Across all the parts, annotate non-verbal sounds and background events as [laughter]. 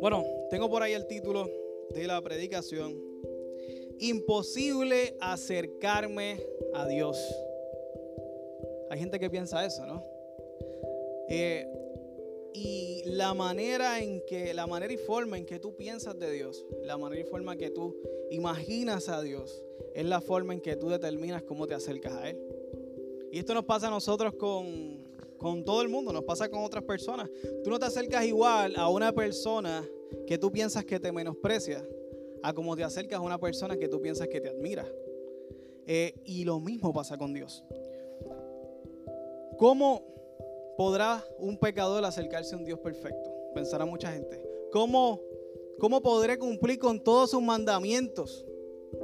Bueno, tengo por ahí el título de la predicación. Imposible acercarme a Dios. Hay gente que piensa eso, ¿no? Eh, y la manera en que, la manera y forma en que tú piensas de Dios, la manera y forma que tú imaginas a Dios, es la forma en que tú determinas cómo te acercas a Él. Y esto nos pasa a nosotros con, con todo el mundo, nos pasa con otras personas. Tú no te acercas igual a una persona que tú piensas que te menosprecia, a como te acercas a una persona que tú piensas que te admira. Eh, y lo mismo pasa con Dios. ¿Cómo podrá un pecador acercarse a un Dios perfecto? Pensará mucha gente. ¿Cómo, cómo podré cumplir con todos sus mandamientos?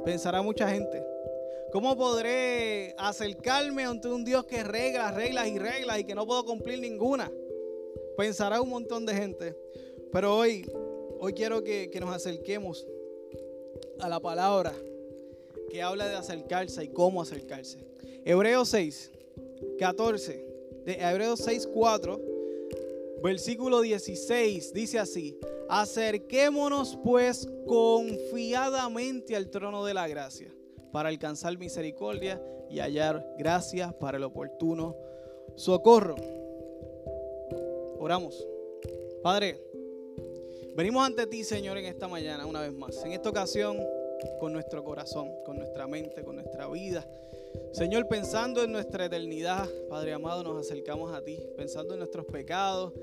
Pensará mucha gente. ¿Cómo podré acercarme ante un Dios que reglas, reglas y reglas y que no puedo cumplir ninguna? Pensará un montón de gente. Pero hoy, hoy quiero que, nos acerquemos a la palabra que habla de acercarse y cómo acercarse. Hebreos 6, 14, de Hebreos 6, 4, versículo 16, dice así, acerquémonos pues confiadamente al trono de la gracia para alcanzar misericordia y hallar gracia para el oportuno socorro. Oramos. Padre, venimos ante ti, Señor, en esta mañana una vez más. En esta ocasión, con nuestro corazón, con nuestra mente, con nuestra vida. Señor, pensando en nuestra eternidad, Padre amado, nos acercamos a ti, pensando en nuestros pecados,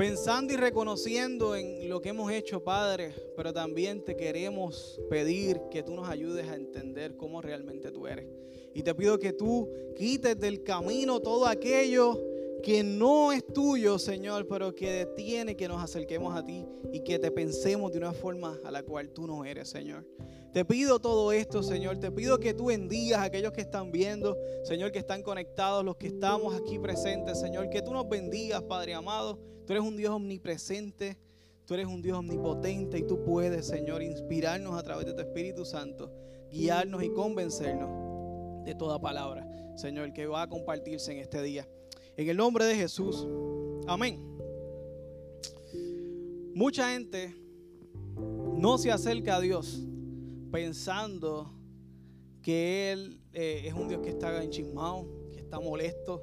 pensando y reconociendo en lo que hemos hecho, Padre, pero también te queremos pedir que tú nos ayudes a entender cómo realmente tú eres. Y te pido que tú quites del camino todo aquello que no es tuyo, Señor, pero que detiene que nos acerquemos a ti y que te pensemos de una forma a la cual tú no eres, Señor. Te pido todo esto, Señor. Te pido que tú bendigas a aquellos que están viendo, Señor, que están conectados, los que estamos aquí presentes, Señor. Que tú nos bendigas, Padre amado. Tú eres un Dios omnipresente, tú eres un Dios omnipotente y tú puedes, Señor, inspirarnos a través de tu Espíritu Santo, guiarnos y convencernos de toda palabra, Señor, que va a compartirse en este día. En el nombre de Jesús. Amén. Mucha gente no se acerca a Dios pensando que Él eh, es un Dios que está enchismado, que está molesto,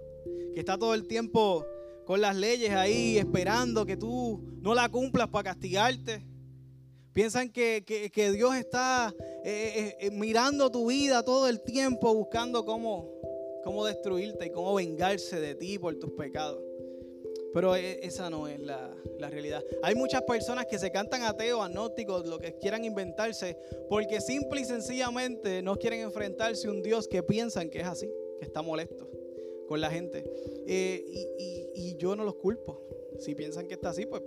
que está todo el tiempo con las leyes ahí esperando que tú no la cumplas para castigarte. Piensan que, Dios está eh, eh, mirando tu vida todo el tiempo buscando cómo, cómo destruirte y cómo vengarse de ti por tus pecados. Pero e, esa no es la, realidad. Hay muchas personas que se cantan ateos, agnósticos, lo que quieran inventarse, porque simple y sencillamente no quieren enfrentarse a un Dios que piensan que es así, que está molesto con la gente. Eh, y, yo no los culpo. Si piensan que está así, pues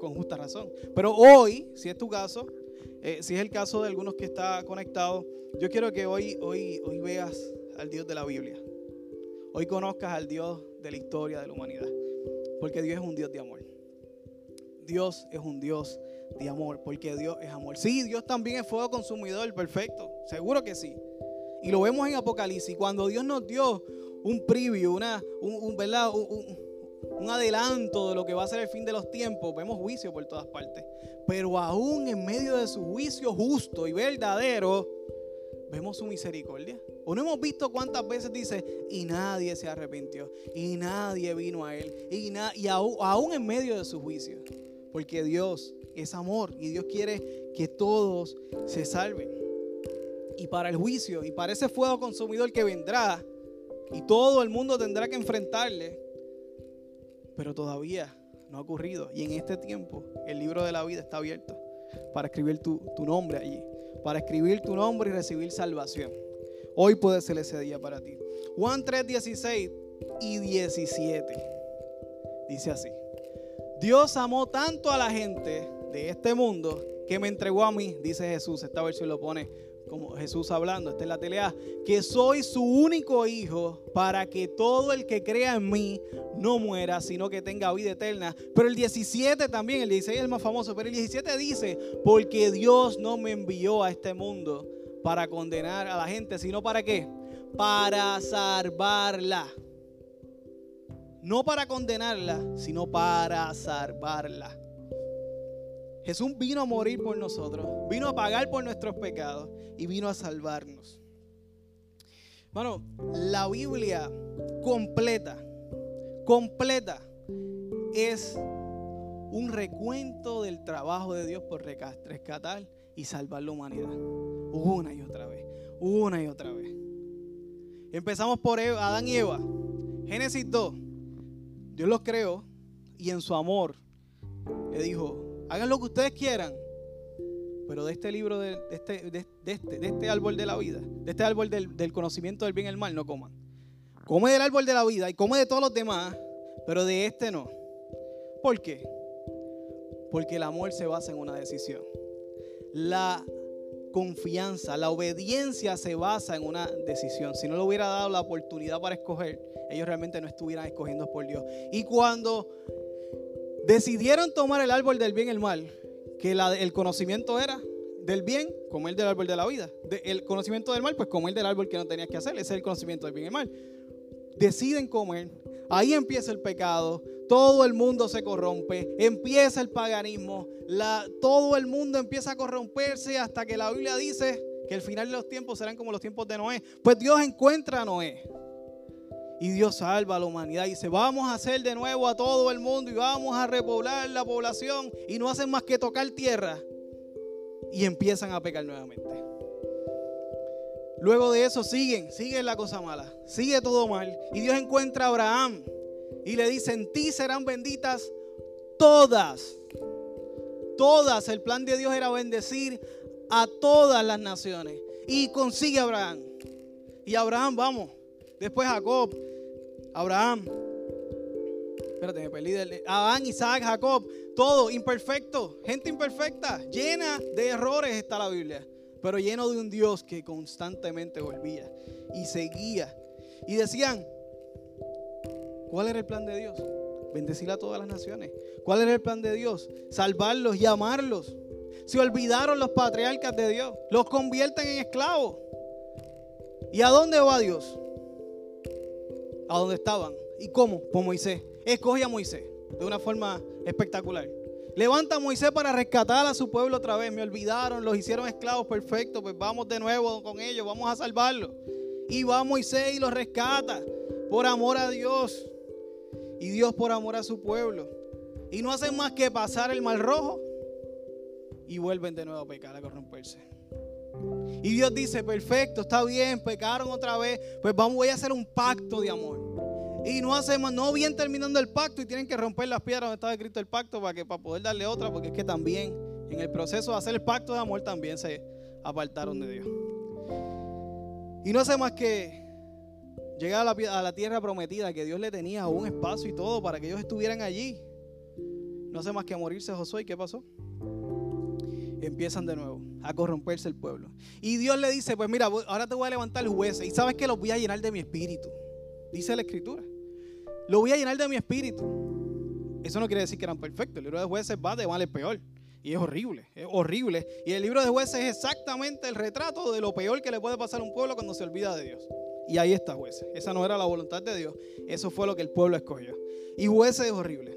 con justa razón. Pero hoy, si es tu caso, eh, si es el caso de algunos que está conectado, yo quiero que hoy, hoy, hoy veas al Dios de la Biblia. Hoy conozcas al Dios de la historia de la humanidad. Porque Dios es un Dios de amor. Dios es un Dios de amor, porque Dios es amor. Sí, Dios también es fuego consumidor, perfecto, seguro que sí. Y lo vemos en Apocalipsis, cuando Dios nos dio un preview, una, un, ¿verdad? un, adelanto de lo que va a ser el fin de los tiempos, vemos juicio por todas partes. Pero aún en medio de su juicio justo y verdadero, vemos su misericordia. ¿O no hemos visto cuántas veces dice, y nadie se arrepintió, y nadie vino a él, y, y aún, en medio de su juicio? Porque Dios es amor y Dios quiere que todos se salven. Y para el juicio y para ese fuego consumidor que vendrá, y todo el mundo tendrá que enfrentarle, pero todavía no ha ocurrido. Y en este tiempo el libro de la vida está abierto para escribir tu, tu nombre allí para escribir tu nombre y recibir salvación. Hoy puede ser ese día para ti. Juan 3, 16 y 17. Dice así. Dios amó tanto a la gente de este mundo que me entregó a mí, dice Jesús. Esta versión lo pone como Jesús hablando, esta es la telea, que soy su único hijo para que todo el que crea en mí no muera, sino que tenga vida eterna. Pero el 17 también, el 16 es el más famoso, pero el 17 dice, porque Dios no me envió a este mundo para condenar a la gente, sino para qué? Para salvarla. no para condenarla, sino para salvarla. Jesús vino a morir por nosotros, vino a pagar por nuestros pecados y vino a salvarnos. Bueno, la Biblia completa, completa, es un recuento del trabajo de Dios por rescatar y salvar la humanidad. Una y otra vez, una y otra vez. Empezamos por Adán y Eva. Génesis 2. Dios los creó y en su amor le dijo, hagan lo que ustedes quieran, pero de este libro, de, este, de, este, de este árbol de la vida, de este árbol del, del, conocimiento del bien y el mal, no coman. Come del árbol de la vida y come de todos los demás, pero de este no. ¿Por qué? Porque el amor se basa en una decisión. La confianza, la obediencia se basa en una decisión. Si no le hubiera dado la oportunidad para escoger, ellos realmente no estuvieran escogiendo por Dios. Y cuando decidieron tomar el árbol del bien y el mal, que el conocimiento era del bien, como el del árbol de la vida. el conocimiento del mal, pues como el del árbol que no tenías que hacer. Ese es el conocimiento del bien y el mal. Deciden comer. Ahí empieza el pecado. Todo el mundo se corrompe. Empieza el paganismo. Todo el mundo empieza a corromperse hasta que la Biblia dice que el final de los tiempos serán como los tiempos de Noé. Pues Dios encuentra a Noé. Y Dios salva a la humanidad y dice, vamos a hacer de nuevo a todo el mundo y vamos a repoblar la población. Y no hacen más que tocar tierra. Y empiezan a pecar nuevamente. Luego de eso siguen, sigue la cosa mala, sigue todo mal. Y Dios encuentra a Abraham y le dice, en ti serán benditas todas. Todas. El plan de Dios era bendecir a todas las naciones. Y consigue a Abraham. Y Abraham, vamos. Después Jacob. Abraham. Espérate, me perdí. Abraham, Isaac, Jacob. Todo imperfecto. Gente imperfecta. Llena de errores está la Biblia. Pero lleno de un Dios que constantemente volvía. Y seguía. Y decían, ¿cuál era el plan de Dios? Bendecir a todas las naciones. ¿Cuál era el plan de Dios? Salvarlos y amarlos. Se olvidaron los patriarcas de Dios. Los convierten en esclavos. ¿Y a dónde va Dios? A donde estaban. ¿Y cómo? Por Moisés. Escoge a Moisés de una forma espectacular. Levanta a Moisés para rescatar a su pueblo otra vez. Me olvidaron, los hicieron esclavos, perfecto. Pues vamos de nuevo con ellos, vamos a salvarlos. Y va Moisés y los rescata por amor a Dios. Y Dios por amor a su pueblo. Y no hacen más que pasar el mar rojo y vuelven de nuevo a pecar, a corromperse. Y Dios dice, perfecto, está bien, pecaron otra vez, pues vamos, voy a hacer un pacto de amor. Y no hacemos, no bien terminando el pacto y tienen que romper las piedras donde estaba escrito el pacto para, que, para poder darle otra, porque es que también en el proceso de hacer el pacto de amor también se apartaron de Dios. Y no hace más que llegar a la, tierra prometida, que Dios le tenía un espacio y todo para que ellos estuvieran allí. No hace más que morirse Josué. ¿Y qué pasó? empiezan de nuevo a corromperse el pueblo. Y Dios le dice, pues mira, ahora te voy a levantar jueces y sabes que los voy a llenar de mi espíritu. Dice la escritura. Lo voy a llenar de mi espíritu. Eso no quiere decir que eran perfectos. El libro de jueces va de mal en peor. Y es horrible, es horrible. Y el libro de jueces es exactamente el retrato de lo peor que le puede pasar a un pueblo cuando se olvida de Dios. Y ahí está jueces. Esa no era la voluntad de Dios. Eso fue lo que el pueblo escogió. Y jueces es horrible.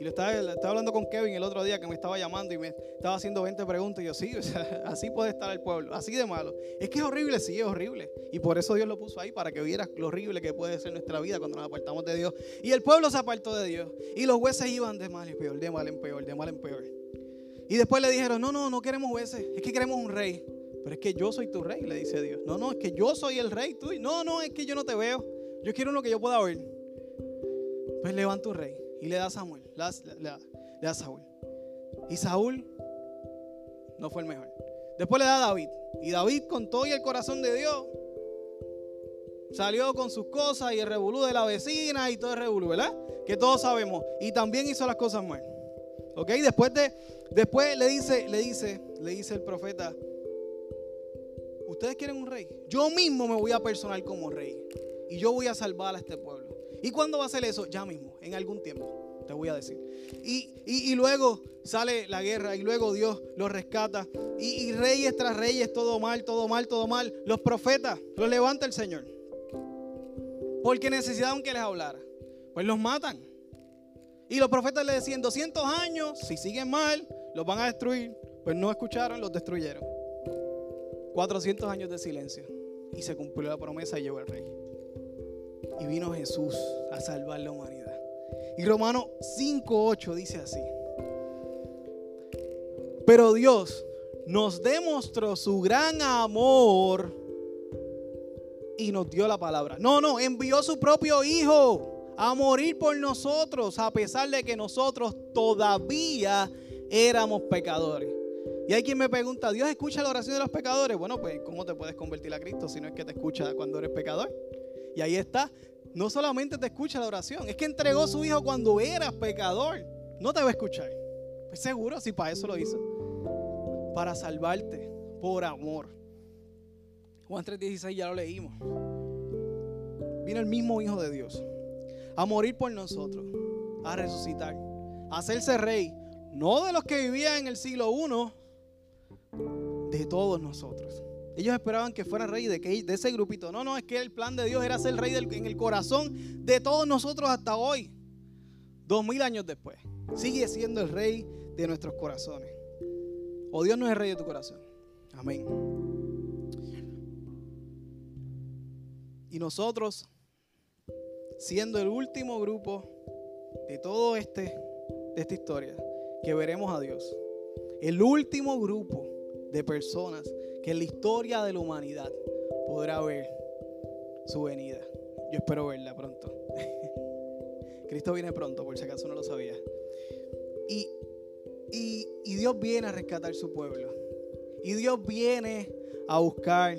Y lo estaba, hablando con Kevin el otro día que me estaba llamando y me estaba haciendo 20 preguntas. Y yo, sí, [laughs] así puede estar el pueblo, así de malo. Es que es horrible, sí, es horrible. Y por eso Dios lo puso ahí, para que vieras lo horrible que puede ser nuestra vida cuando nos apartamos de Dios. Y el pueblo se apartó de Dios. Y los jueces iban de mal en peor, de mal en peor, de mal en peor. Y después le dijeron, no, no, no queremos jueces, es que queremos un rey. Pero es que yo soy tu rey, le dice Dios. No, no, es que yo soy el rey. Tú. No, no, es que yo no te veo. Yo quiero uno que yo pueda ver. Pues levanta un rey y le da a Samuel, le da, a Saúl. Y Saúl no fue el mejor. Después le da a David. Y David con todo y el corazón de Dios salió con sus cosas y el revolú de la vecina y todo el revolú, ¿verdad? Que todos sabemos. Y también hizo las cosas mal. ¿Ok? Después de, después le dice, le dice, le dice el profeta, ustedes quieren un rey. Yo mismo me voy a personar como rey. Y yo voy a salvar a este pueblo. ¿Y cuándo va a ser eso? Ya mismo, en algún tiempo, te voy a decir. Y, luego sale la guerra y luego Dios los rescata. Y, y, reyes tras reyes, todo mal, todo mal, todo mal. Los profetas los levanta el Señor. Porque necesitaban que les hablara. Pues los matan. Y los profetas le decían, 200 años, si siguen mal, los van a destruir. Pues no escucharon, los destruyeron. 400 años de silencio. Y se cumplió la promesa y llegó el rey. Y vino Jesús a salvar la humanidad. Y Romano 5.8 dice así. Pero Dios nos demostró su gran amor y nos dio la palabra. No, no, envió su propio Hijo a morir por nosotros, a pesar de que nosotros todavía éramos pecadores. Y hay quien me pregunta, ¿Dios escucha la oración de los pecadores? Bueno, pues ¿cómo te puedes convertir a Cristo si no es que te escucha cuando eres pecador? Y ahí está, no solamente te escucha la oración, es que entregó su Hijo cuando eras pecador. No te va a escuchar. Pues seguro, si para eso lo hizo. Para salvarte, por amor. Juan 3:16 ya lo leímos. Vino el mismo Hijo de Dios a morir por nosotros, a resucitar, a hacerse rey, no de los que vivían en el siglo I, de todos nosotros. Ellos esperaban que fuera rey de, de ese grupito. No, no, es que el plan de Dios era ser rey en el corazón de todos nosotros hasta hoy. Dos mil años después. Sigue siendo el rey de nuestros corazones. O Dios no es el rey de tu corazón. Amén. Y nosotros, siendo el último grupo de todo este, de esta historia, que veremos a Dios. El último grupo de personas que en la historia de la humanidad podrá ver su venida. Yo espero verla pronto. [laughs] Cristo viene pronto, por si acaso no lo sabía. Y, y, y Dios viene a rescatar su pueblo. Y Dios viene a buscar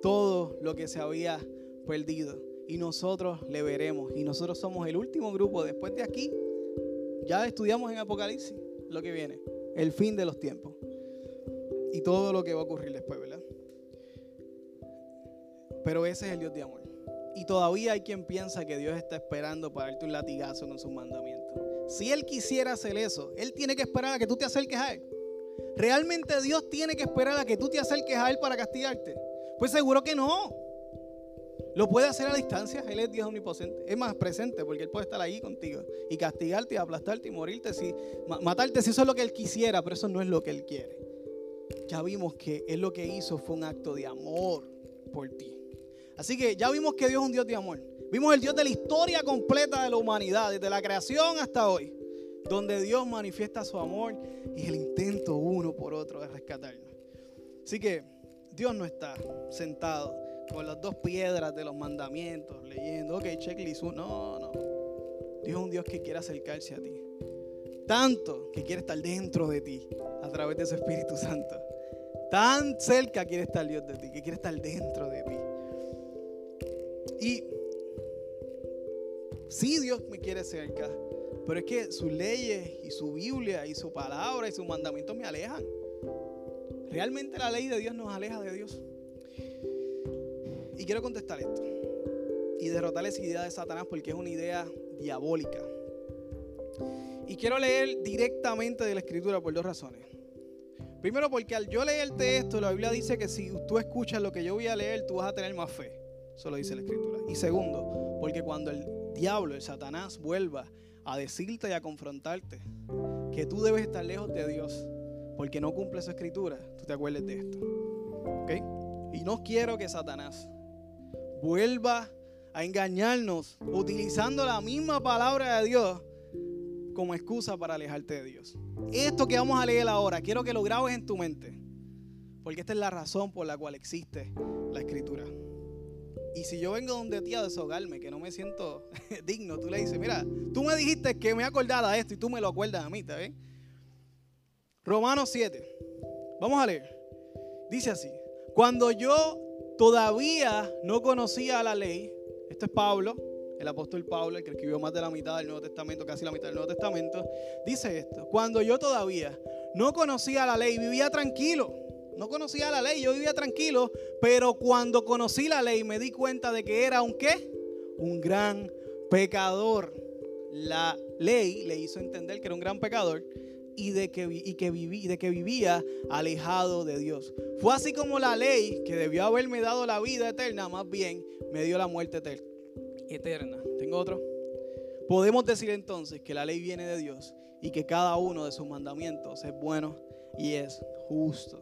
todo lo que se había perdido. Y nosotros le veremos. Y nosotros somos el último grupo. Después de aquí, ya estudiamos en Apocalipsis lo que viene. El fin de los tiempos. Y todo lo que va a ocurrir después, ¿verdad? Pero ese es el Dios de amor. Y todavía hay quien piensa que Dios está esperando para darte un latigazo con sus mandamientos. Si Él quisiera hacer eso, Él tiene que esperar a que tú te acerques a Él. ¿Realmente Dios tiene que esperar a que tú te acerques a Él para castigarte? Pues seguro que no. Lo puede hacer a distancia. Él es Dios omnipotente. Es más presente porque Él puede estar ahí contigo y castigarte y aplastarte y morirte, si, matarte si eso es lo que Él quisiera, pero eso no es lo que Él quiere. Ya vimos que Él lo que hizo fue un acto de amor por ti. Así que ya vimos que Dios es un Dios de amor. Vimos el Dios de la historia completa de la humanidad, desde la creación hasta hoy, donde Dios manifiesta su amor y el intento uno por otro de rescatarnos. Así que Dios no está sentado con las dos piedras de los mandamientos, leyendo, ok, checklist, no, no. Dios es un Dios que quiere acercarse a ti. Tanto que quiere estar dentro de ti a través de su Espíritu Santo. Tan cerca quiere estar Dios de ti, que quiere estar dentro de ti. Y sí, Dios me quiere cerca, pero es que sus leyes y su Biblia y su palabra y sus mandamientos me alejan. Realmente la ley de Dios nos aleja de Dios. Y quiero contestar esto. Y derrotar esa idea de Satanás porque es una idea diabólica. Y quiero leer directamente de la escritura por dos razones. Primero porque al yo leerte esto, la Biblia dice que si tú escuchas lo que yo voy a leer, tú vas a tener más fe. Eso lo dice la escritura. Y segundo, porque cuando el diablo, el Satanás, vuelva a decirte y a confrontarte que tú debes estar lejos de Dios porque no cumple su escritura, tú te acuerdes de esto. ¿Ok? Y no quiero que Satanás vuelva a engañarnos utilizando la misma palabra de Dios como excusa para alejarte de Dios. Esto que vamos a leer ahora, quiero que lo grabes en tu mente, porque esta es la razón por la cual existe la escritura. Y si yo vengo donde ti a desahogarme, que no me siento [laughs] digno, tú le dices, mira, tú me dijiste que me acordara de esto y tú me lo acuerdas a mí, ¿está bien? Romanos 7. Vamos a leer. Dice así, cuando yo todavía no conocía la ley. Esto es Pablo, el apóstol Pablo, el que escribió más de la mitad del Nuevo Testamento, casi la mitad del Nuevo Testamento. Dice esto, cuando yo todavía no conocía la ley, vivía tranquilo. No conocía la ley, yo vivía tranquilo, pero cuando conocí la ley me di cuenta de que era un? Un gran pecador. La ley le hizo entender que era un gran pecador y de que, y que, viví, de que vivía alejado de Dios. Fue así como la ley, que debió haberme dado la vida eterna, más bien me dio la muerte eterna. ¿Tengo otro? podemos decir entonces que la ley viene de Dios y que cada uno de sus mandamientos es bueno y es justo.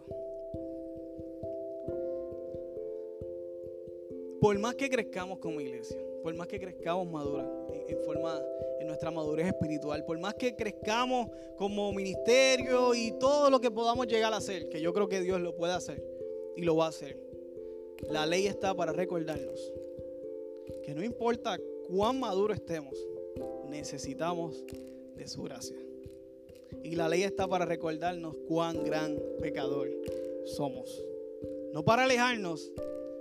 Por más que crezcamos como iglesia, por más que crezcamos madura, en forma en nuestra madurez espiritual, por más que crezcamos como ministerio y todo lo que podamos llegar a hacer, que yo creo que Dios lo puede hacer y lo va a hacer. La ley está para recordarnos que no importa cuán maduro estemos, necesitamos de su gracia. Y la ley está para recordarnos cuán gran pecador somos. No para alejarnos,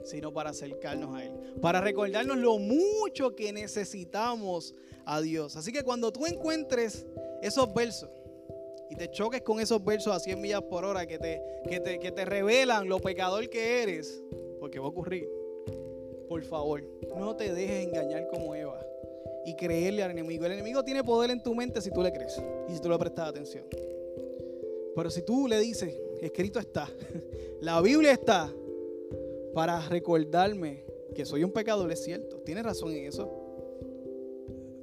sino para acercarnos a Él. Para recordarnos lo mucho que necesitamos a Dios. Así que cuando tú encuentres esos versos y te choques con esos versos a 100 millas por hora que te, que te, que te revelan lo pecador que eres, porque va a ocurrir, por favor, no te dejes engañar como Eva y creerle al enemigo. El enemigo tiene poder en tu mente si tú le crees y si tú le prestas atención. Pero si tú le dices, escrito está, [laughs] la Biblia está, para recordarme que soy un pecador, es cierto, tiene razón en eso.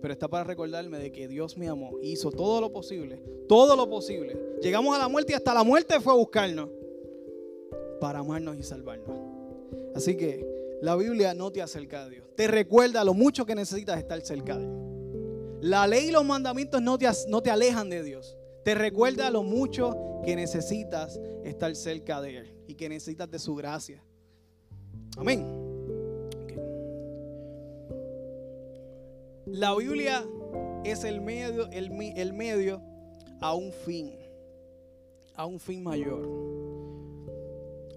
Pero está para recordarme de que Dios me amó, hizo todo lo posible, todo lo posible. Llegamos a la muerte y hasta la muerte fue a buscarnos para amarnos y salvarnos. Así que la Biblia no te acerca a Dios, te recuerda lo mucho que necesitas estar cerca de Él. La ley y los mandamientos no te, no te alejan de Dios, te recuerda lo mucho que necesitas estar cerca de Él y que necesitas de su gracia. Amén. La Biblia es el medio, el, el medio a un fin, a un fin mayor.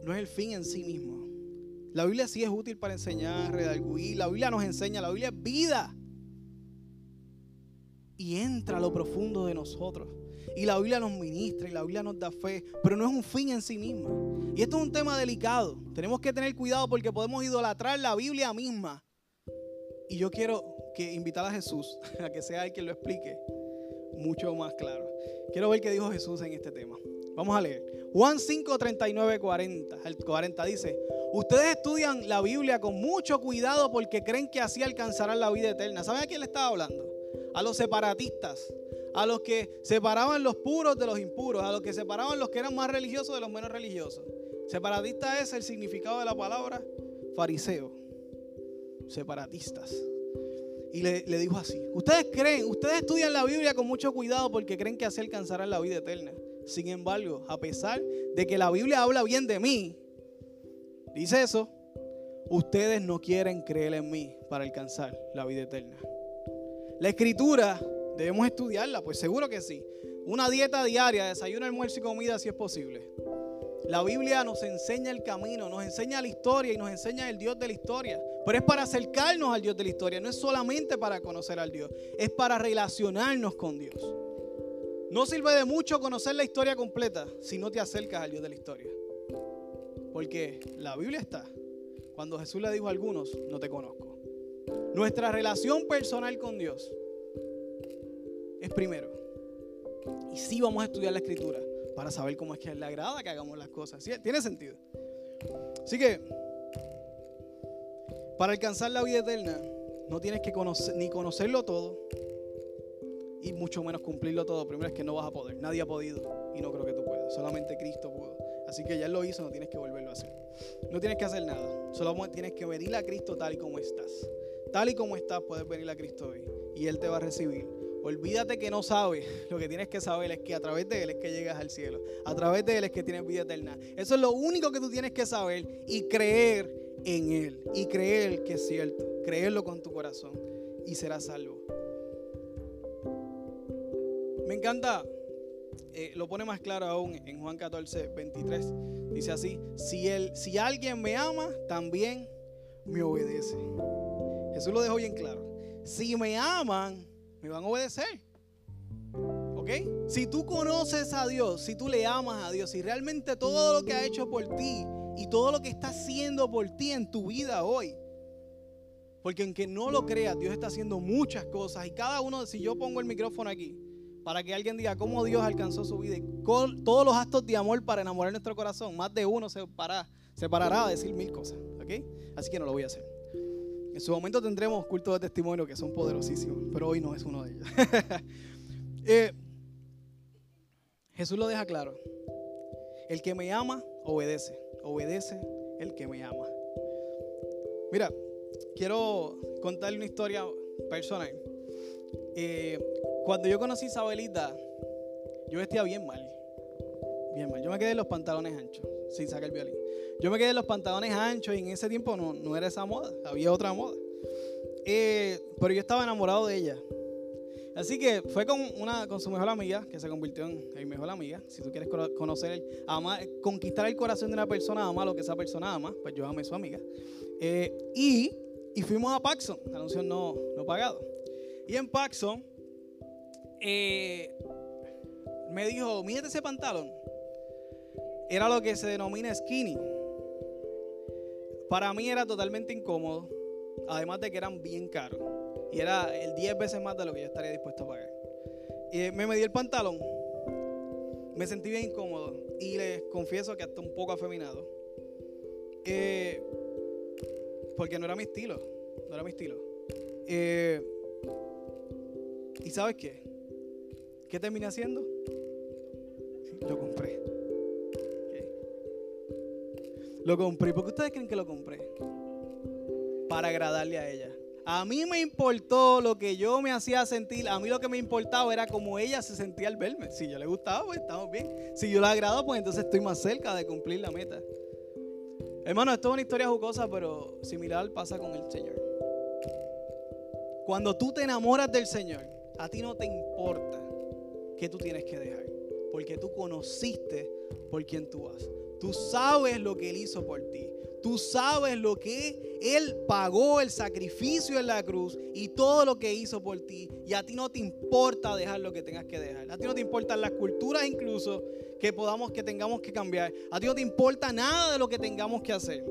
No es el fin en sí mismo. La Biblia sí es útil para enseñar, redarguir. La Biblia nos enseña, la Biblia es vida. Y entra a lo profundo de nosotros. Y la Biblia nos ministra y la Biblia nos da fe, pero no es un fin en sí misma. Y esto es un tema delicado. Tenemos que tener cuidado porque podemos idolatrar la Biblia misma. Y yo quiero que invitar a Jesús [laughs] a que sea él quien lo explique mucho más claro. Quiero ver qué dijo Jesús en este tema. Vamos a leer. Juan 5, 39, 40. El 40 dice, ustedes estudian la Biblia con mucho cuidado porque creen que así alcanzarán la vida eterna. ¿Saben a quién le estaba hablando? A los separatistas a los que separaban los puros de los impuros, a los que separaban los que eran más religiosos de los menos religiosos. Separatista es el significado de la palabra fariseo. Separatistas. Y le, dijo así, ustedes creen, ustedes estudian la Biblia con mucho cuidado porque creen que así alcanzarán la vida eterna. Sin embargo, a pesar de que la Biblia habla bien de mí, dice eso, ustedes no quieren creer en mí para alcanzar la vida eterna. La escritura Debemos estudiarla, pues seguro que sí. Una dieta diaria, desayuno, almuerzo y comida si es posible. La Biblia nos enseña el camino, nos enseña la historia y nos enseña el Dios de la historia. Pero es para acercarnos al Dios de la historia, no es solamente para conocer al Dios, es para relacionarnos con Dios. No sirve de mucho conocer la historia completa si no te acercas al Dios de la historia. Porque la Biblia está. Cuando Jesús le dijo a algunos, no te conozco. Nuestra relación personal con Dios es primero. Y sí vamos a estudiar la escritura para saber cómo es que le agrada que hagamos las cosas. Tiene sentido. Así que, para alcanzar la vida eterna, no tienes que ni conocerlo todo y mucho menos cumplirlo todo. Primero es que no vas a poder. Nadie ha podido y no creo que tú puedas. Solamente Cristo pudo. Así que ya lo hizo, no tienes que volverlo a hacer. No tienes que hacer nada. Solo tienes que venir a Cristo tal y como estás. Tal y como estás, puedes venir a Cristo hoy. Y Él te va a recibir Olvídate que no sabes. [laughs] Lo que tienes que saber es que a través de Él es que llegas al cielo. A través de Él es que tienes vida eterna. Eso es lo único que tú tienes que saber y creer en Él. Y creer que es cierto. Creerlo con tu corazón y serás salvo. Me encanta, eh, lo pone más claro aún en Juan 14, 23. Dice así, si, él, si alguien me ama, también me obedece. Jesús lo dejó bien claro. Si me aman, me van a obedecer. ¿Ok? Si tú conoces a Dios, si tú le amas a Dios, si realmente todo lo que ha hecho por ti y todo lo que está haciendo por ti en tu vida hoy, porque aunque no lo creas, Dios está haciendo muchas cosas y cada uno, si yo pongo el micrófono aquí, para que alguien diga cómo Dios alcanzó su vida y con todos los actos de amor para enamorar nuestro corazón, más de uno se, para, se parará a decir mil cosas. ¿Ok? Así que no lo voy a hacer. En su momento tendremos cultos de testimonio que son poderosísimos, pero hoy no es uno de ellos. [laughs] Eh, Jesús lo deja claro. El que me ama, obedece. Obedece el que me ama. Mira, quiero contarle una historia personal. Eh, cuando yo conocí a Isabelita, yo vestía bien mal. Bien mal. Yo me quedé en los pantalones anchos, sin sacar el violín. Yo me quedé en los pantalones anchos y en ese tiempo no, no era esa moda, había otra moda. Eh, pero yo estaba enamorado de ella. Así que fue con, una, con su mejor amiga, que se convirtió en mi mejor amiga. Si tú quieres conocer, amar, conquistar el corazón de una persona, ama lo que esa persona ama, pues yo amé a su amiga. Eh, y, y, fuimos a Paxson, anuncio no, no pagado. Y en Paxson eh, me dijo, mírate ese pantalón. Era lo que se denomina skinny. Para mí era totalmente incómodo, además de que eran bien caros. Y era el 10 veces más de lo que yo estaría dispuesto a pagar. Y me medí el pantalón. Me sentí bien incómodo. Y les confieso que hasta un poco afeminado. Eh, porque no era mi estilo. No era mi estilo. Eh, ¿Y sabes qué? ¿Qué terminé haciendo? Lo compré. Lo compré. ¿Por qué ustedes creen que lo compré? Para agradarle a ella. A mí me importó lo que yo me hacía sentir. A mí lo que me importaba era como ella se sentía al verme. Si yo le gustaba, pues estamos bien. Si yo la agrado, pues entonces estoy más cerca de cumplir la meta. Hermano, esto es una historia jugosa, pero similar pasa con el Señor. Cuando tú te enamoras del Señor, a ti no te importa qué tú tienes que dejar, porque tú conociste por quién tú vas. Tú sabes lo que Él hizo por ti. Tú sabes lo que Él pagó, el sacrificio en la cruz y todo lo que hizo por ti. Y a ti no te importa dejar lo que tengas que dejar. A ti no te importan las culturas incluso que podamos, que tengamos que cambiar. A ti no te importa nada de lo que tengamos que hacer.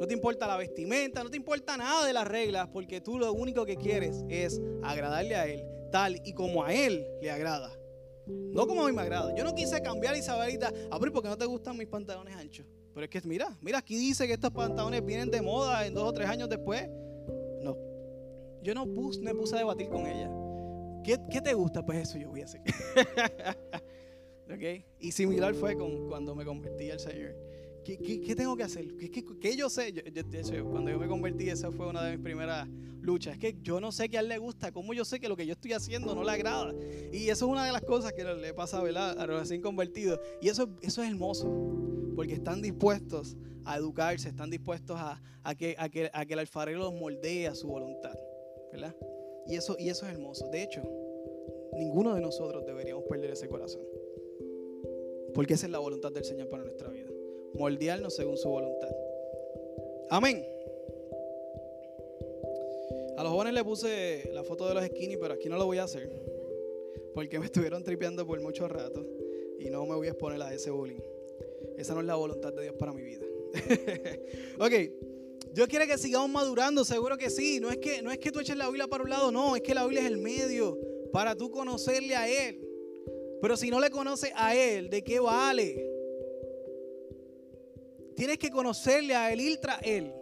No te importa la vestimenta, no te importa nada de las reglas, porque tú lo único que quieres es agradarle a Él, tal y como a Él le agrada. No como a mí me agrada. Yo no quise cambiar a Isabelita, a ver, porque no te gustan mis pantalones anchos. Pero es que mira, mira, aquí dice que estos pantalones vienen de moda en dos o tres años después. No. Yo no puse, me puse a debatir con ella. ¿Qué, te gusta? Pues eso yo voy a. [laughs] ¿Okay? Y similar fue con cuando me convertí al Señor. ¿Qué, tengo que hacer? ¿Qué, yo sé? cuando yo me convertí, esa fue una de mis primeras luchas. Es que yo no sé qué a él le gusta. ¿Cómo yo sé que lo que yo estoy haciendo no le agrada? Y eso es una de las cosas que le pasa a los recién convertidos. Y eso, eso es hermoso. Porque están dispuestos a educarse, están dispuestos a, que, a, que, a que el alfarero los moldee a su voluntad. ¿Verdad? Y eso, y eso es hermoso. De hecho, ninguno de nosotros deberíamos perder ese corazón. Porque esa es la voluntad del Señor para nuestra vida moldearnos según su voluntad. Amén. A los jóvenes le puse la foto de los skinny, pero aquí no lo voy a hacer. Porque me [laughs] estuvieron tripeando por mucho rato. Y no me voy a exponer a ese bullying. Esa no es la voluntad de Dios para mi vida. [laughs] ok. Dios quiere que sigamos madurando, seguro que sí. No es que, no es que tú eches la Biblia para un lado, no. Es que la Biblia es el medio para tú conocerle a Él. Pero si no le conoces a Él, ¿de qué vale? Tienes que conocerle a Él, ir tras Él.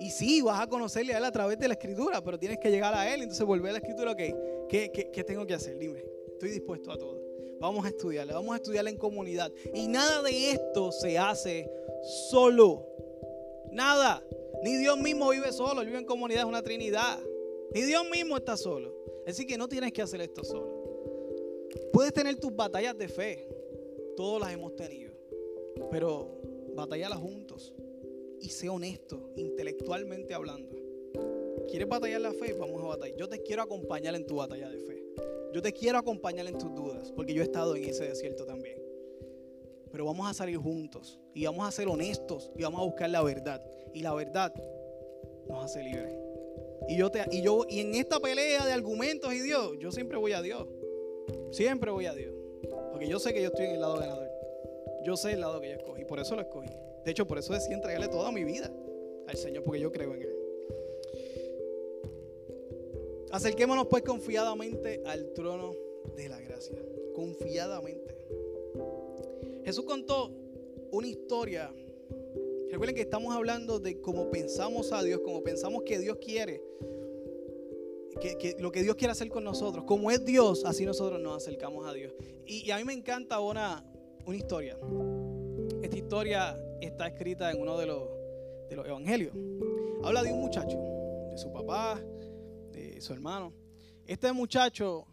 Y sí, vas a conocerle a Él a través de la escritura, pero tienes que llegar a Él. Entonces volver a la escritura, ok, ¿qué, qué, tengo que hacer? Dime, estoy dispuesto a todo. Vamos a estudiarle, vamos a estudiarle en comunidad. Y nada de esto se hace solo. Nada. Ni Dios mismo vive solo, vive en comunidad, es una trinidad. Ni Dios mismo está solo. Así que no tienes que hacer esto solo. Puedes tener tus batallas de fe. Todas las hemos tenido. Pero batallala juntos y sé honesto, intelectualmente hablando. ¿Quieres batallar la fe? Vamos a batallar. Yo te quiero acompañar en tu batalla de fe. Yo te quiero acompañar en tus dudas, porque yo he estado en ese desierto también. Pero vamos a salir juntos y vamos a ser honestos y vamos a buscar la verdad. Y la verdad nos hace libres. Y yo, te, y yo y en esta pelea de argumentos y Dios, yo siempre voy a Dios. Siempre voy a Dios. Porque yo sé que yo estoy en el lado ganador. Yo sé el lado que yo escogí, por eso lo escogí. De hecho, por eso decidí entregarle toda mi vida al Señor, porque yo creo en Él. Acerquémonos pues confiadamente al trono de la gracia. Confiadamente. Jesús contó una historia Recuerden que estamos hablando de cómo pensamos a Dios, cómo pensamos que Dios quiere, que, lo que Dios quiere hacer con nosotros. Como es Dios, así nosotros nos acercamos a Dios. Y, a mí me encanta una, una historia. Esta historia está escrita en uno de los, de los evangelios. Habla de un muchacho, de su papá, de su hermano. Este muchacho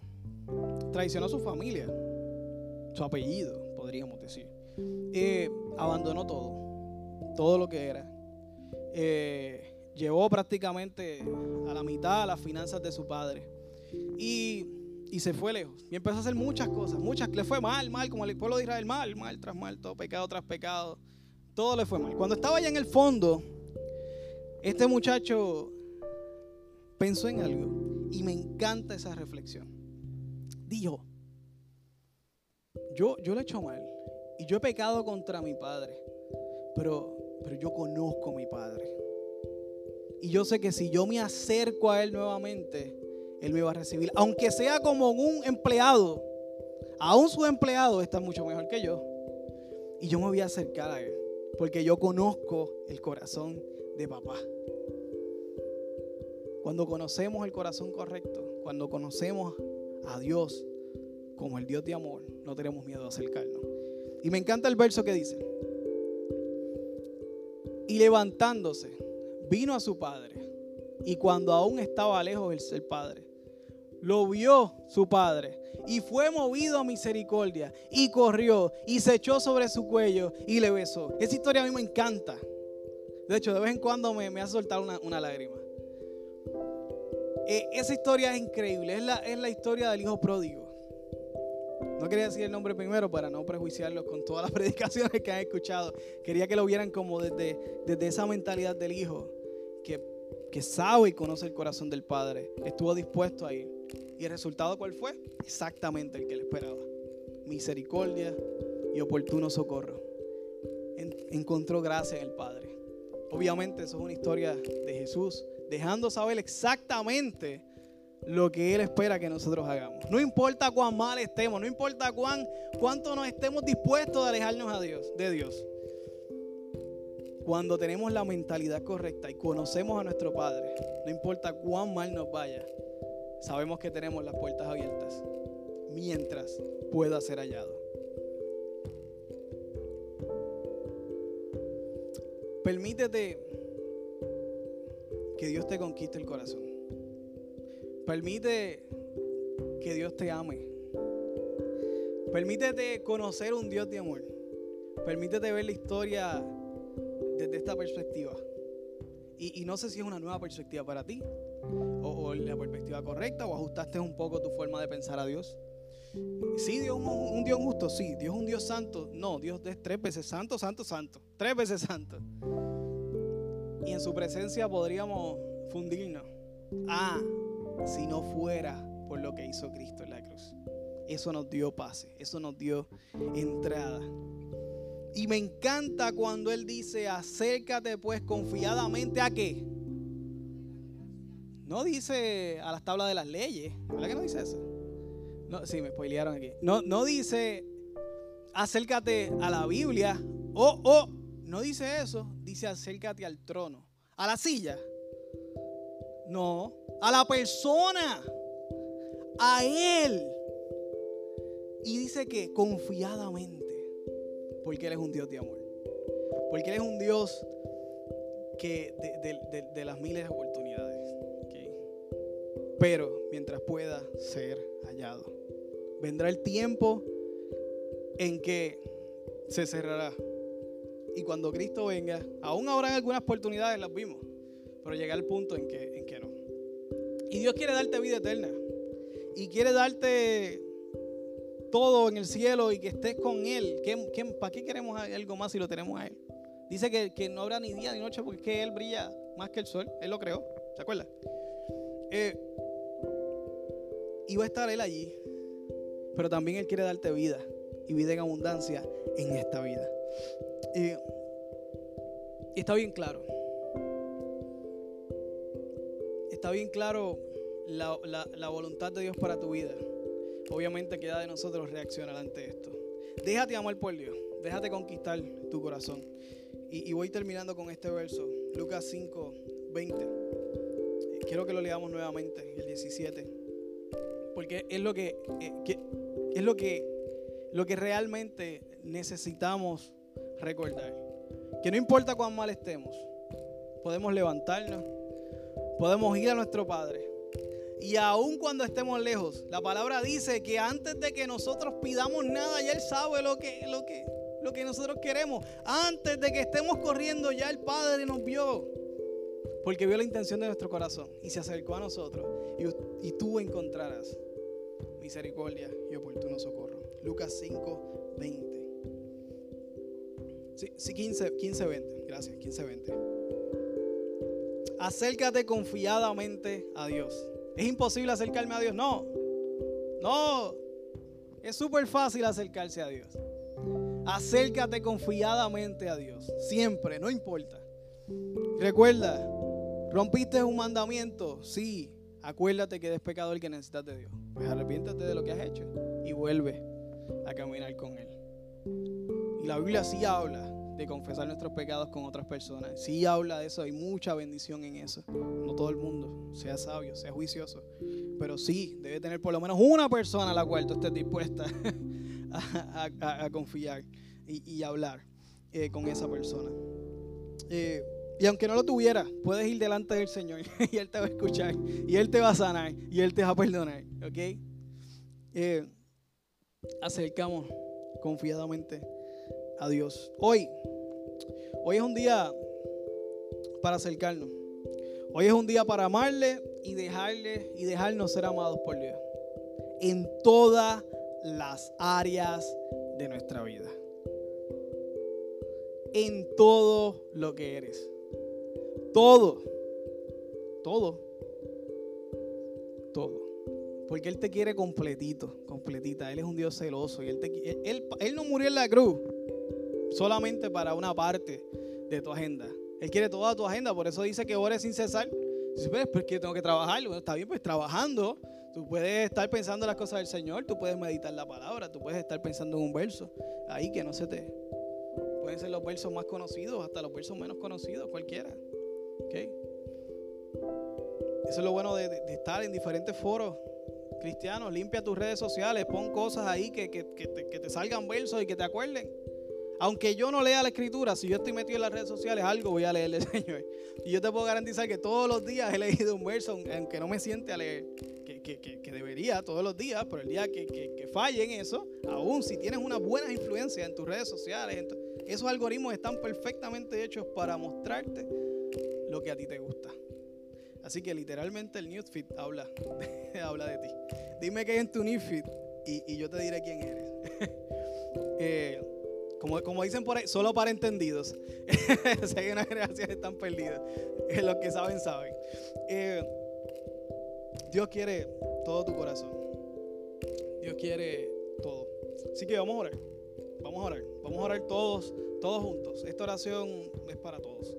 traicionó su familia, su apellido, podríamos decir. Eh, abandonó todo, todo lo que era. Eh, llevó prácticamente a la mitad las finanzas de su padre. Y, se fue lejos. Y empezó a hacer muchas cosas, muchas. Le fue mal, mal, como el pueblo de Israel, mal, mal tras mal, todo pecado tras pecado. Todo le fue mal. Cuando estaba allá en el fondo, este muchacho pensó en algo y me encanta esa reflexión. Dijo, yo, yo le he hecho mal y yo he pecado contra mi padre, pero, pero yo conozco a mi padre. Y yo sé que si yo me acerco a él nuevamente, él me va a recibir. Aunque sea como un empleado, aún su empleado está mucho mejor que yo. Y yo me voy a acercar a él, porque yo conozco el corazón de papá. Cuando conocemos el corazón correcto, cuando conocemos a Dios como el Dios de amor, no tenemos miedo de acercarnos. Y me encanta el verso que dice, y levantándose, vino a su padre, y cuando aún estaba lejos el padre, lo vio su padre y fue movido a misericordia y corrió y se echó sobre su cuello y le besó. Esa historia a mí me encanta. De hecho, de vez en cuando me, hace soltar una, lágrima. Eh, esa historia es increíble. Es la, es la historia del hijo pródigo. No quería decir el nombre primero para no prejuiciarlos con todas las [laughs] predicaciones que han escuchado. Quería que lo vieran como desde, desde esa mentalidad del hijo que, que sabe y conoce el corazón del padre. Estuvo dispuesto a ir. ¿Y el resultado cuál fue? Exactamente el que le esperaba. Misericordia y oportuno socorro. encontró gracia en el Padre. Obviamente eso es una historia de Jesús, dejando saber exactamente lo que Él espera que nosotros hagamos. No importa cuán mal estemos, no importa cuán, cuánto nos estemos dispuestos a alejarnos a Dios, de Dios. Cuando tenemos la mentalidad correcta y conocemos a nuestro Padre, no importa cuán mal nos vaya, sabemos que tenemos las puertas abiertas mientras pueda ser hallado. Permítete que Dios te conquiste el corazón. Permite que Dios te ame. Permítete conocer un Dios de amor. Permítete ver la historia desde esta perspectiva. Y, no sé si es una nueva perspectiva para ti, o, la perspectiva correcta, o ajustaste un poco tu forma de pensar a Dios. Sí, Dios es un, un, Dios justo, sí. Dios es un Dios santo. No, Dios es tres veces santo, santo, santo. Tres veces santo y en su presencia podríamos fundirnos. Ah, si no fuera por lo que hizo Cristo en la cruz. Eso nos dio pase, eso nos dio entrada. Y me encanta cuando Él dice, acércate pues confiadamente a qué. No dice a las tablas de las leyes, ¿verdad que no dice eso? No, sí, me spoilearon aquí. No, no dice, acércate a la Biblia. O, o, no dice eso, dice acércate al trono. ¿A la silla? No, a la persona, a Él. Y dice que confiadamente, porque Él es un Dios de amor. Porque Él es un Dios que de, las miles de oportunidades. Pero mientras pueda ser hallado, vendrá el tiempo en que se cerrará y cuando Cristo venga, aún habrán algunas oportunidades, las vimos, pero llega el punto en que, en que no. Y Dios quiere darte vida eterna. Y quiere darte todo en el cielo y que estés con Él. ¿Qué, para qué queremos algo más si lo tenemos a Él? Dice que, no habrá ni día ni noche porque Él brilla más que el sol. Él lo creó. ¿Se acuerda? Eh, y va a estar Él allí. Pero también Él quiere darte vida y vida en abundancia en esta vida. Y, está bien claro. Está bien claro la, voluntad de Dios para tu vida. Obviamente queda de nosotros reaccionar ante esto. Déjate amar por Dios. Déjate conquistar tu corazón. Y, voy terminando con este verso, Lucas 5, 20. Quiero que lo leamos nuevamente, el 17. Porque es lo eh, que es lo que, lo que realmente necesitamos recordar. Que no importa cuán mal estemos, podemos levantarnos, podemos ir a nuestro Padre. Y aun cuando estemos lejos, la palabra dice que antes de que nosotros pidamos nada, ya Él sabe lo que, lo que, lo que nosotros queremos. Antes de que estemos corriendo, ya el Padre nos vio. Porque vio la intención de nuestro corazón y se acercó a nosotros. Y, y tú encontrarás misericordia y oportuno socorro. Lucas 5, 20. Sí, 15, 15, 20. Gracias, 15, 20. Acércate confiadamente a Dios. ¿Es imposible acercarme a Dios? No. No. Es súper fácil acercarse a Dios. Acércate confiadamente a Dios. Siempre, no importa. Recuerda, rompiste un mandamiento. Sí. Acuérdate que eres pecador que necesitas de Dios. Pues arrepiéntate de lo que has hecho y vuelve a caminar con Él. Y la Biblia sí habla de confesar nuestros pecados con otras personas. Sí habla de eso, hay mucha bendición en eso. No todo el mundo sea sabio, sea juicioso. Pero sí, debe tener por lo menos una persona a la cual tú estés dispuesta [laughs] a, confiar y, hablar eh, con esa persona. Eh, y aunque no lo tuviera, puedes ir delante del Señor [laughs] y Él te va a escuchar y Él te va a sanar y Él te va a perdonar. ¿Ok? Eh, acercamos confiadamente a Dios. Hoy, hoy es un día para acercarnos. Hoy es un día para amarle y dejarle y dejarnos ser amados por Dios. En todas las áreas de nuestra vida. En todo lo que eres. Todo. Todo. Todo. Porque Él te quiere completito, completita. Él es un Dios celoso. Y Él, él, no murió en la cruz solamente para una parte de tu agenda. Él quiere toda tu agenda. Por eso dice que ores sin cesar. Dice, pues, pues que tengo que trabajar. Bueno, está bien, pues trabajando. Tú puedes estar pensando en las cosas del Señor. Tú puedes meditar la palabra. Tú puedes estar pensando en un verso. Ahí que no se te... Pueden ser los versos más conocidos, hasta los versos menos conocidos, cualquiera. ¿Okay? Eso es lo bueno de, estar en diferentes foros cristianos. Limpia tus redes sociales, pon cosas ahí que, que, te, salgan versos y que te acuerden. Aunque yo no lea la escritura, si yo estoy metido en las redes sociales, algo voy a leerle, [laughs] Señor. Y yo te puedo garantizar que todos los días he leído un verso, aunque no me siente a leer, que, debería todos los días, pero el día que, falle en eso, aún si tienes una buena influencia en tus redes sociales, esos algoritmos están perfectamente hechos para mostrarte lo que a ti te gusta. Así que literalmente el newsfeed habla, [laughs] habla de ti. Dime qué hay en tu newsfeed y, yo te diré quién eres. [laughs] Eh, como, como, dicen por ahí, solo para entendidos. [laughs] si hay una generación están perdidas. los que saben, saben. Eh, Dios quiere todo tu corazón. Dios quiere todo. Así que vamos a orar. Vamos a orar. Vamos a orar todos, todos juntos. Esta oración es para todos.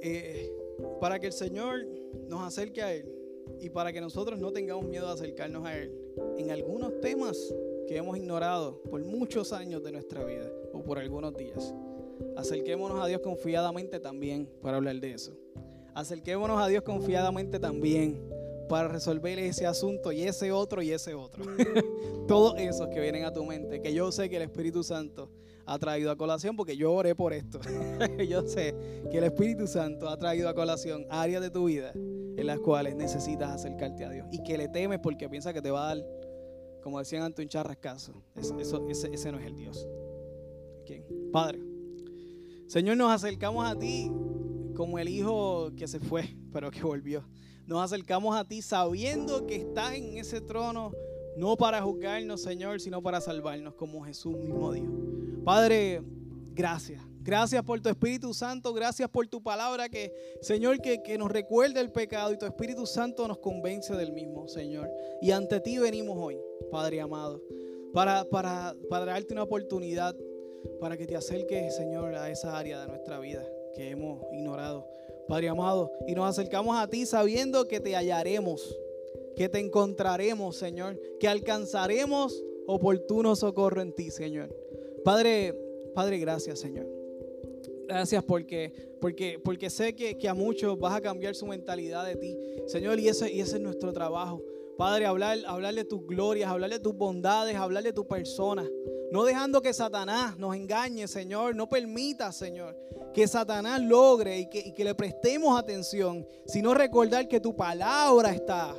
Eh, para que el Señor nos acerque a Él y para que nosotros no tengamos miedo de acercarnos a Él en algunos temas que hemos ignorado por muchos años de nuestra vida o por algunos días. Acerquémonos a Dios confiadamente también para hablar de eso. Acerquémonos a Dios confiadamente también para resolver ese asunto y ese otro y ese otro. [laughs] Todos esos que vienen a tu mente, que yo sé que el Espíritu Santo ha traído a colación porque yo oré por esto. [laughs] yo sé que el Espíritu Santo ha traído a colación áreas de tu vida en las cuales necesitas acercarte a Dios y que le temes porque piensa que te va a dar, como decían ante un ese, no es el Dios. Padre, Señor, nos acercamos a ti como el hijo que se fue, pero que volvió. Nos acercamos a ti sabiendo que estás en ese trono no para juzgarnos, Señor, sino para salvarnos, como Jesús mismo dijo. Padre, gracias. Gracias por tu Espíritu Santo, gracias por tu palabra que, Señor, que, nos recuerda el pecado y tu Espíritu Santo nos convence del mismo, Señor. Y ante ti venimos hoy, Padre amado, para, para, para darte una oportunidad, para que te acerques, Señor, a esa área de nuestra vida que hemos ignorado. Padre amado, y nos acercamos a ti sabiendo que te hallaremos, que te encontraremos, Señor, que alcanzaremos oportuno socorro en ti, Señor. Padre, Padre, gracias, Señor. Gracias porque, porque, porque sé que, que, a muchos vas a cambiar su mentalidad de ti. Señor, y ese, y ese es nuestro trabajo. Padre, hablar, hablar de tus glorias, hablar de tus bondades, hablar de tu persona. No dejando que Satanás nos engañe, Señor. No permita, Señor, que Satanás logre y que, y que le prestemos atención, sino recordar que tu palabra está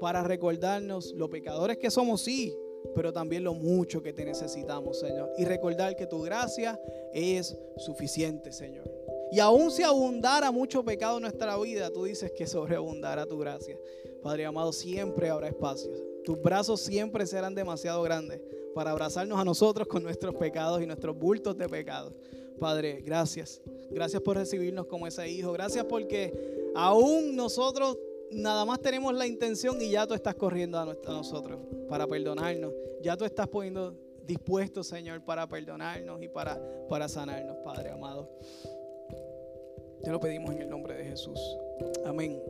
para recordarnos los pecadores que somos, sí, pero también lo mucho que te necesitamos, Señor. Y recordar que tu gracia es suficiente, Señor. Y aun si abundara mucho pecado en nuestra vida, tú dices que sobreabundará tu gracia. Padre amado, siempre habrá espacio. Tus brazos siempre serán demasiado grandes para abrazarnos a nosotros con nuestros pecados y nuestros bultos de pecado. Padre, gracias. Gracias por recibirnos como ese hijo. Gracias porque aún nosotros nada más tenemos la intención y ya tú estás corriendo a, nosotros para perdonarnos. Ya tú estás poniendo dispuesto, Señor, para perdonarnos y para, para sanarnos, Padre amado. Te lo pedimos en el nombre de Jesús. Amén.